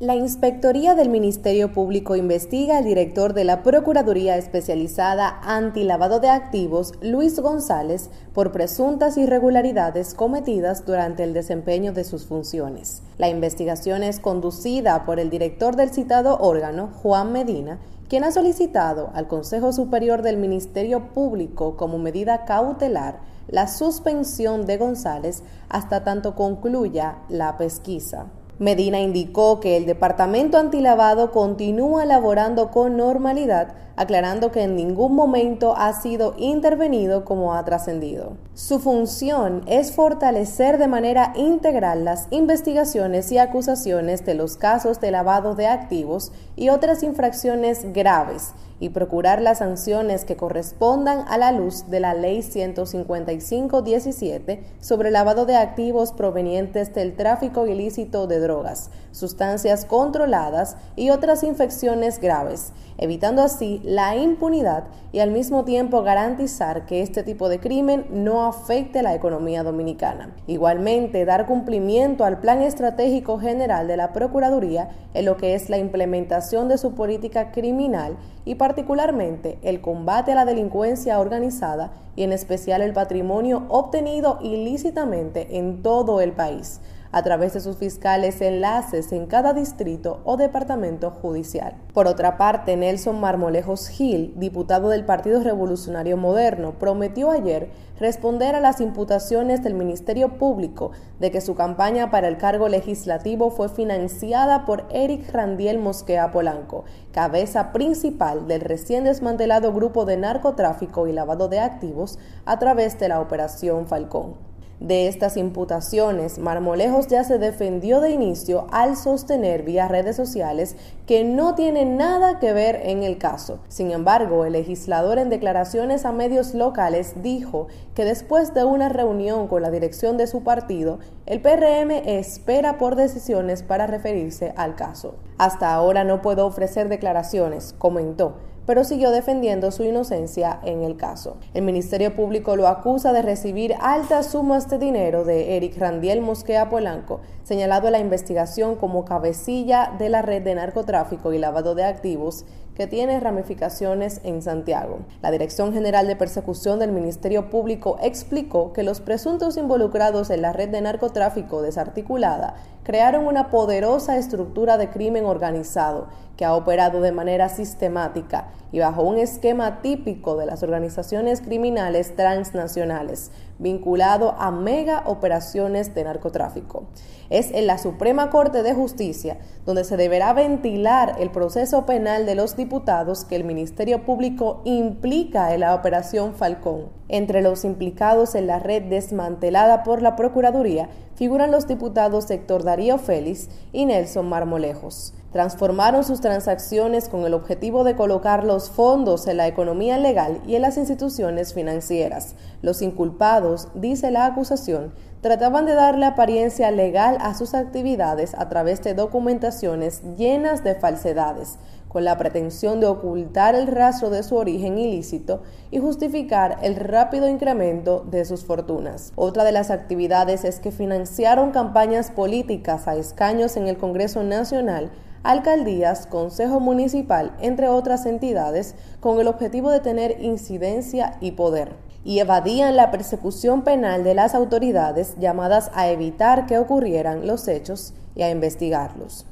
La Inspectoría del Ministerio Público investiga al director de la Procuraduría Especializada Antilavado de Activos, Luis González, por presuntas irregularidades cometidas durante el desempeño de sus funciones. La investigación es conducida por el director del citado órgano, Juan Medina, quien ha solicitado al Consejo Superior del Ministerio Público como medida cautelar la suspensión de González hasta tanto concluya la pesquisa. Medina indicó que el Departamento Antilavado continúa laborando con normalidad, aclarando que en ningún momento ha sido intervenido como ha trascendido. Su función es fortalecer de manera integral las investigaciones y acusaciones de los casos de lavado de activos y otras infracciones graves y procurar las sanciones que correspondan a la luz de la Ley 155-17 sobre lavado de activos provenientes del tráfico ilícito de drogas, sustancias controladas y otras infecciones graves, evitando así la impunidad y al mismo tiempo garantizar que este tipo de crimen no afecte la economía dominicana. Igualmente, dar cumplimiento al Plan Estratégico General de la Procuraduría en lo que es la implementación de su política criminal y particularmente el combate a la delincuencia organizada y en especial el patrimonio obtenido ilícitamente en todo el país a través de sus fiscales enlaces en cada distrito o departamento judicial. Por otra parte, Nelson Marmolejos Gil, diputado del Partido Revolucionario Moderno, prometió ayer responder a las imputaciones del Ministerio Público de que su campaña para el cargo legislativo fue financiada por Eric Randiel Mosquea Polanco, cabeza principal del recién desmantelado grupo de narcotráfico y lavado de activos a través de la Operación Falcón. De estas imputaciones, Marmolejos ya se defendió de inicio al sostener vía redes sociales que no tiene nada que ver en el caso. Sin embargo, el legislador en declaraciones a medios locales dijo que después de una reunión con la dirección de su partido, el PRM espera por decisiones para referirse al caso. Hasta ahora no puedo ofrecer declaraciones, comentó pero siguió defendiendo su inocencia en el caso. El Ministerio Público lo acusa de recibir altas sumas de dinero de Eric Randiel Mosquea Polanco, señalado en la investigación como cabecilla de la red de narcotráfico y lavado de activos que tiene ramificaciones en Santiago. La Dirección General de Persecución del Ministerio Público explicó que los presuntos involucrados en la red de narcotráfico desarticulada crearon una poderosa estructura de crimen organizado que ha operado de manera sistemática y bajo un esquema típico de las organizaciones criminales transnacionales, vinculado a mega operaciones de narcotráfico. Es en la Suprema Corte de Justicia donde se deberá ventilar el proceso penal de los diputados que el Ministerio Público implica en la Operación Falcón. Entre los implicados en la red desmantelada por la Procuraduría figuran los diputados Héctor Darío Félix y Nelson Marmolejos. Transformaron sus transacciones con el objetivo de colocar los fondos en la economía legal y en las instituciones financieras. Los inculpados, dice la acusación, trataban de darle apariencia legal a sus actividades a través de documentaciones llenas de falsedades, con la pretensión de ocultar el rastro de su origen ilícito y justificar el rápido incremento de sus fortunas. Otra de las actividades es que financiaron campañas políticas a escaños en el Congreso Nacional alcaldías, consejo municipal, entre otras entidades, con el objetivo de tener incidencia y poder, y evadían la persecución penal de las autoridades llamadas a evitar que ocurrieran los hechos y a investigarlos.